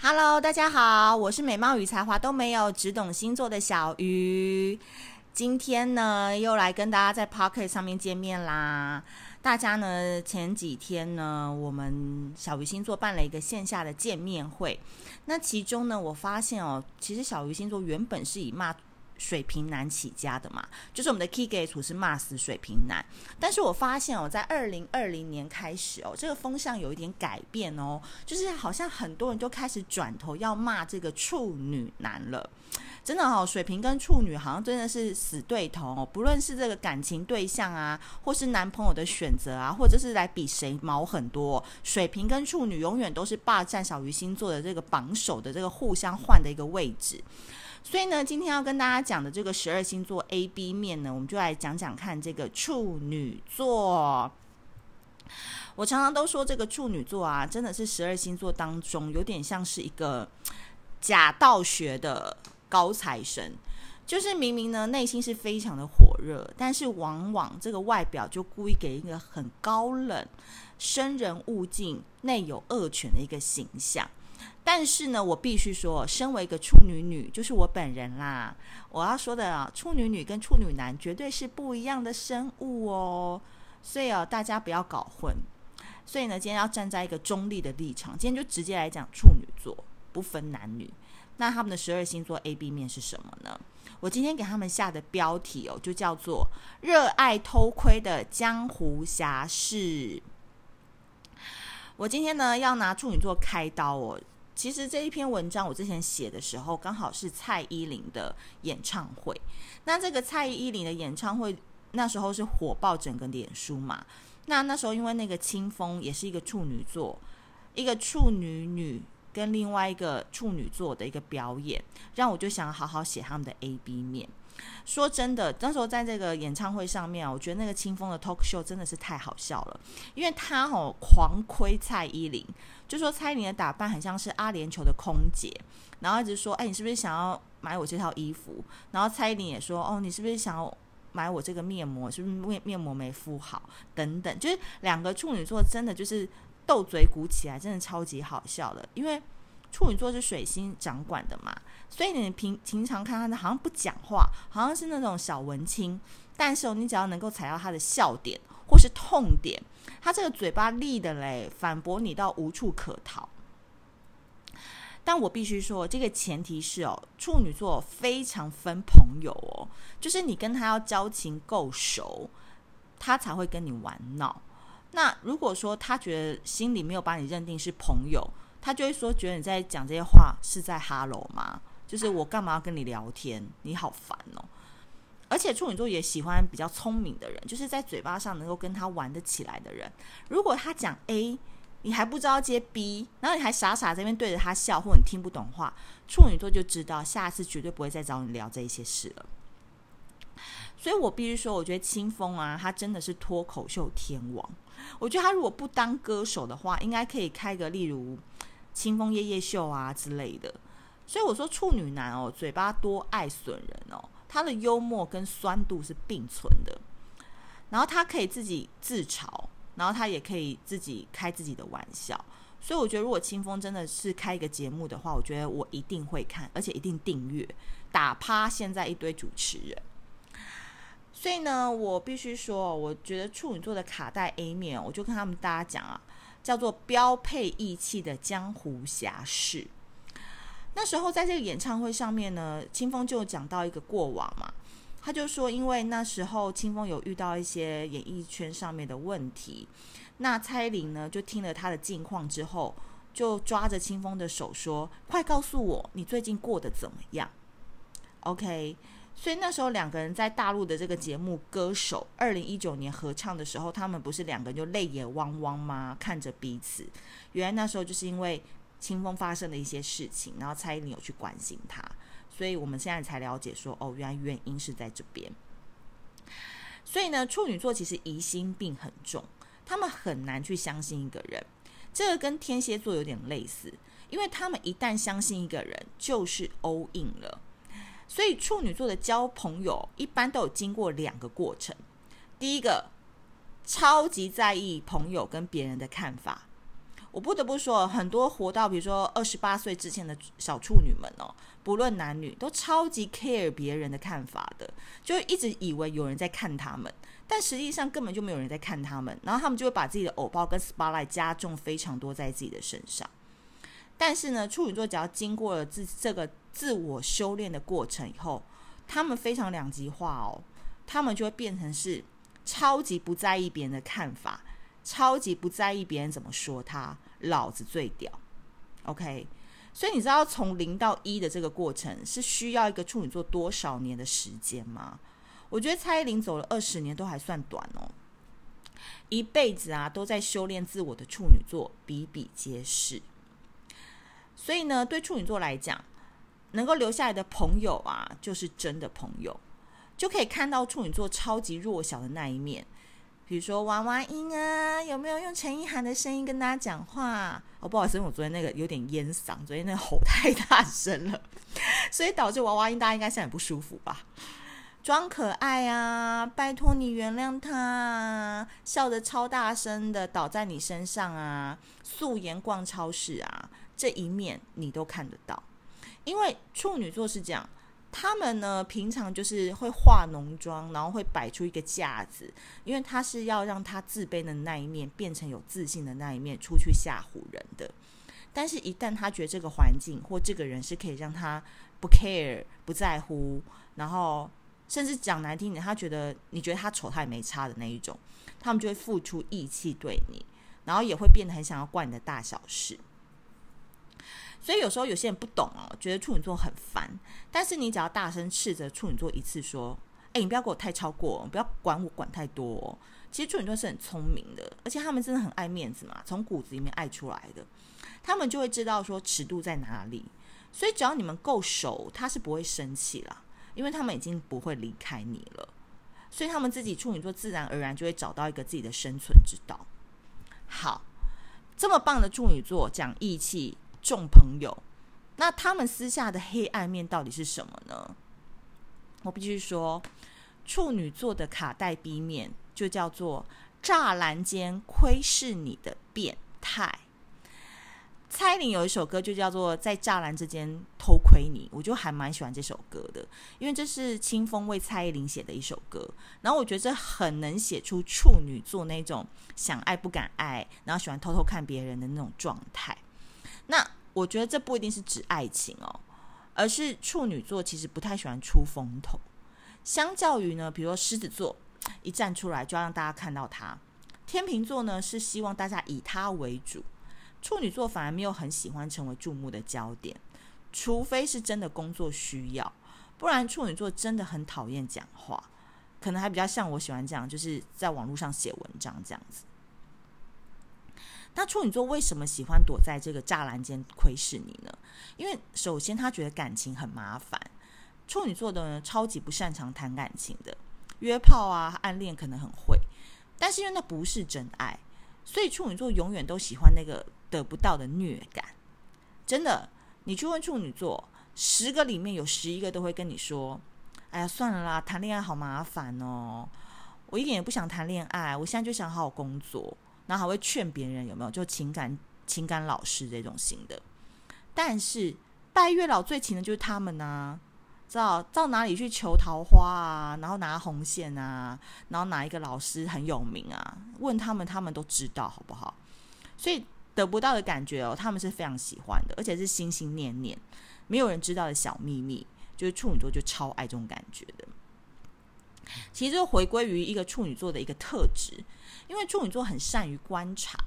Hello，大家好，我是美貌与才华都没有，只懂星座的小鱼。今天呢，又来跟大家在 Pocket 上面见面啦。大家呢，前几天呢，我们小鱼星座办了一个线下的见面会。那其中呢，我发现哦，其实小鱼星座原本是以骂水瓶男起家的嘛，就是我们的 Key Gate 是骂死水瓶男。但是我发现哦，在二零二零年开始哦，这个风向有一点改变哦，就是好像很多人都开始转头要骂这个处女男了。真的哦，水瓶跟处女好像真的是死对头哦。不论是这个感情对象啊，或是男朋友的选择啊，或者是来比谁毛很多，水瓶跟处女永远都是霸占小鱼星座的这个榜首的这个互相换的一个位置。所以呢，今天要跟大家讲的这个十二星座 A B 面呢，我们就来讲讲看这个处女座。我常常都说这个处女座啊，真的是十二星座当中有点像是一个假道学的。高材生，就是明明呢内心是非常的火热，但是往往这个外表就故意给一个很高冷、生人勿近、内有恶犬的一个形象。但是呢，我必须说，身为一个处女女，就是我本人啦，我要说的啊，处女女跟处女男绝对是不一样的生物哦。所以哦，大家不要搞混。所以呢，今天要站在一个中立的立场，今天就直接来讲处女座，不分男女。那他们的十二星座 A B 面是什么呢？我今天给他们下的标题哦，就叫做“热爱偷窥的江湖侠士”。我今天呢要拿处女座开刀哦。其实这一篇文章我之前写的时候，刚好是蔡依林的演唱会。那这个蔡依林的演唱会那时候是火爆整个脸书嘛。那那时候因为那个清风也是一个处女座，一个处女女。跟另外一个处女座的一个表演，让我就想好好写他们的 A B 面。说真的，那时候在这个演唱会上面，我觉得那个清风的 talk show 真的是太好笑了，因为他哦狂亏蔡依林，就说蔡依林的打扮很像是阿联酋的空姐，然后一直说，哎，你是不是想要买我这套衣服？然后蔡依林也说，哦，你是不是想要买我这个面膜？是不是面面膜没敷好？等等，就是两个处女座真的就是。斗嘴鼓起来真的超级好笑的，因为处女座是水星掌管的嘛，所以你平平常看他好像不讲话，好像是那种小文青，但是哦你只要能够踩到他的笑点或是痛点，他这个嘴巴利的嘞，反驳你到无处可逃。但我必须说，这个前提是哦，处女座非常分朋友哦，就是你跟他要交情够熟，他才会跟你玩闹。那如果说他觉得心里没有把你认定是朋友，他就会说觉得你在讲这些话是在哈喽吗？就是我干嘛要跟你聊天？你好烦哦！而且处女座也喜欢比较聪明的人，就是在嘴巴上能够跟他玩得起来的人。如果他讲 A，你还不知道接 B，然后你还傻傻在那边对着他笑，或你听不懂话，处女座就知道下次绝对不会再找你聊这一些事了。所以我必须说，我觉得清风啊，他真的是脱口秀天王。我觉得他如果不当歌手的话，应该可以开个例如清风夜夜秀啊之类的。所以我说处女男哦，嘴巴多爱损人哦，他的幽默跟酸度是并存的。然后他可以自己自嘲，然后他也可以自己开自己的玩笑。所以我觉得，如果清风真的是开一个节目的话，我觉得我一定会看，而且一定订阅，打趴现在一堆主持人。所以呢，我必须说，我觉得处女座的卡带 A 面，我就跟他们大家讲啊，叫做标配义气的江湖侠士。那时候在这个演唱会上面呢，青峰就讲到一个过往嘛，他就说，因为那时候青峰有遇到一些演艺圈上面的问题，那蔡依林呢就听了他的近况之后，就抓着青峰的手说：“快告诉我，你最近过得怎么样？”OK。所以那时候两个人在大陆的这个节目《歌手》二零一九年合唱的时候，他们不是两个人就泪眼汪汪吗？看着彼此，原来那时候就是因为清风发生的一些事情，然后蔡依林有去关心他，所以我们现在才了解说，哦，原来原因是在这边。所以呢，处女座其实疑心病很重，他们很难去相信一个人，这个跟天蝎座有点类似，因为他们一旦相信一个人，就是 all in 了。所以处女座的交朋友一般都有经过两个过程。第一个，超级在意朋友跟别人的看法，我不得不说，很多活到比如说二十八岁之前的小处女们哦，不论男女，都超级 care 别人的看法的，就一直以为有人在看他们，但实际上根本就没有人在看他们，然后他们就会把自己的偶包跟 spotlight 加重非常多在自己的身上。但是呢，处女座只要经过了自这个自我修炼的过程以后，他们非常两极化哦，他们就会变成是超级不在意别人的看法，超级不在意别人怎么说他，老子最屌。OK，所以你知道从零到一的这个过程是需要一个处女座多少年的时间吗？我觉得蔡依林走了二十年都还算短哦，一辈子啊都在修炼自我的处女座比比皆是。所以呢，对处女座来讲，能够留下来的朋友啊，就是真的朋友，就可以看到处女座超级弱小的那一面。比如说娃娃音啊，有没有用陈意涵的声音跟大家讲话？哦，不好意思，我昨天那个有点烟嗓，昨天那个吼太大声了，所以导致娃娃音，大家应该是很不舒服吧？装可爱啊，拜托你原谅他，笑得超大声的倒在你身上啊，素颜逛超市啊。这一面你都看得到，因为处女座是这样，他们呢平常就是会化浓妆，然后会摆出一个架子，因为他是要让他自卑的那一面变成有自信的那一面出去吓唬人的。但是，一旦他觉得这个环境或这个人是可以让他不 care 不在乎，然后甚至讲难听点，他觉得你觉得他丑他也没差的那一种，他们就会付出义气对你，然后也会变得很想要管你的大小事。所以有时候有些人不懂哦，觉得处女座很烦。但是你只要大声斥责处女座一次，说：“哎，你不要给我太超过，不要管我管太多。”其实处女座是很聪明的，而且他们真的很爱面子嘛，从骨子里面爱出来的。他们就会知道说尺度在哪里。所以只要你们够熟，他是不会生气啦，因为他们已经不会离开你了。所以他们自己处女座自然而然就会找到一个自己的生存之道。好，这么棒的处女座讲义气。众朋友，那他们私下的黑暗面到底是什么呢？我必须说，处女座的卡带 B 面就叫做栅栏间窥视你的变态。蔡依林有一首歌就叫做在栅栏之间偷窥你，我就还蛮喜欢这首歌的，因为这是清风为蔡依林写的一首歌，然后我觉得这很能写出处女座那种想爱不敢爱，然后喜欢偷偷看别人的那种状态。那我觉得这不一定是指爱情哦，而是处女座其实不太喜欢出风头。相较于呢，比如说狮子座一站出来就要让大家看到他，天秤座呢是希望大家以他为主，处女座反而没有很喜欢成为注目的焦点，除非是真的工作需要，不然处女座真的很讨厌讲话，可能还比较像我喜欢这样，就是在网络上写文章这样子。那处女座为什么喜欢躲在这个栅栏间窥视你呢？因为首先他觉得感情很麻烦，处女座的人超级不擅长谈感情的，约炮啊、暗恋可能很会，但是因为那不是真爱，所以处女座永远都喜欢那个得不到的虐感。真的，你去问处女座，十个里面有十一个都会跟你说：“哎呀，算了啦，谈恋爱好麻烦哦，我一点也不想谈恋爱，我现在就想好好工作。”然后还会劝别人有没有就情感情感老师这种型的，但是拜月老最勤的就是他们呢，知道到哪里去求桃花啊，然后拿红线啊，然后哪一个老师很有名啊，问他们他们都知道好不好？所以得不到的感觉哦，他们是非常喜欢的，而且是心心念念，没有人知道的小秘密，就是处女座就超爱这种感觉的。其实就回归于一个处女座的一个特质。因为处女座很善于观察，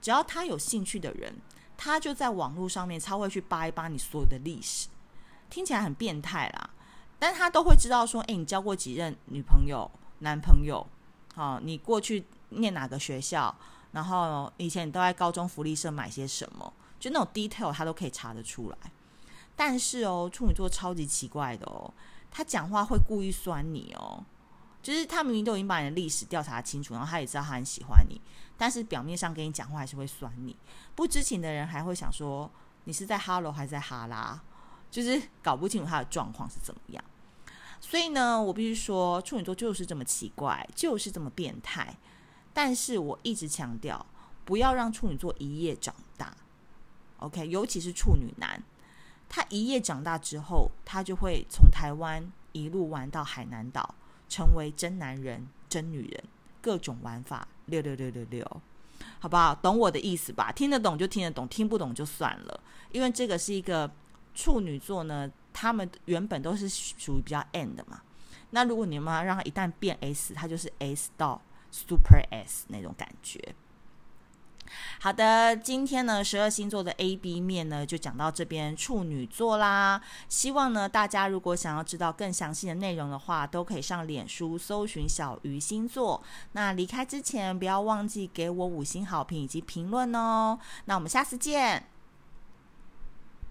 只要他有兴趣的人，他就在网络上面超会去扒一扒你所有的历史，听起来很变态啦，但他都会知道说，诶，你交过几任女朋友、男朋友？好，你过去念哪个学校？然后以前你都在高中福利社买些什么？就那种 detail，他都可以查得出来。但是哦，处女座超级奇怪的哦，他讲话会故意酸你哦。就是他明明都已经把你的历史调查清楚，然后他也知道他很喜欢你，但是表面上跟你讲话还是会酸你。不知情的人还会想说你是在哈喽还是在哈拉，就是搞不清楚他的状况是怎么样。所以呢，我必须说处女座就是这么奇怪，就是这么变态。但是我一直强调，不要让处女座一夜长大。OK，尤其是处女男，他一夜长大之后，他就会从台湾一路玩到海南岛，成为真男人、真女人，各种玩法，六六六六六，好不好？懂我的意思吧？听得懂就听得懂，听不懂就算了。因为这个是一个处女座呢，他们原本都是属于比较 N 的嘛。那如果你们要让他一旦变 S，他就是 S 到 Super S 那种感觉。好的，今天呢，十二星座的 A B 面呢，就讲到这边，处女座啦。希望呢，大家如果想要知道更详细的内容的话，都可以上脸书搜寻小鱼星座。那离开之前，不要忘记给我五星好评以及评论哦。那我们下次见。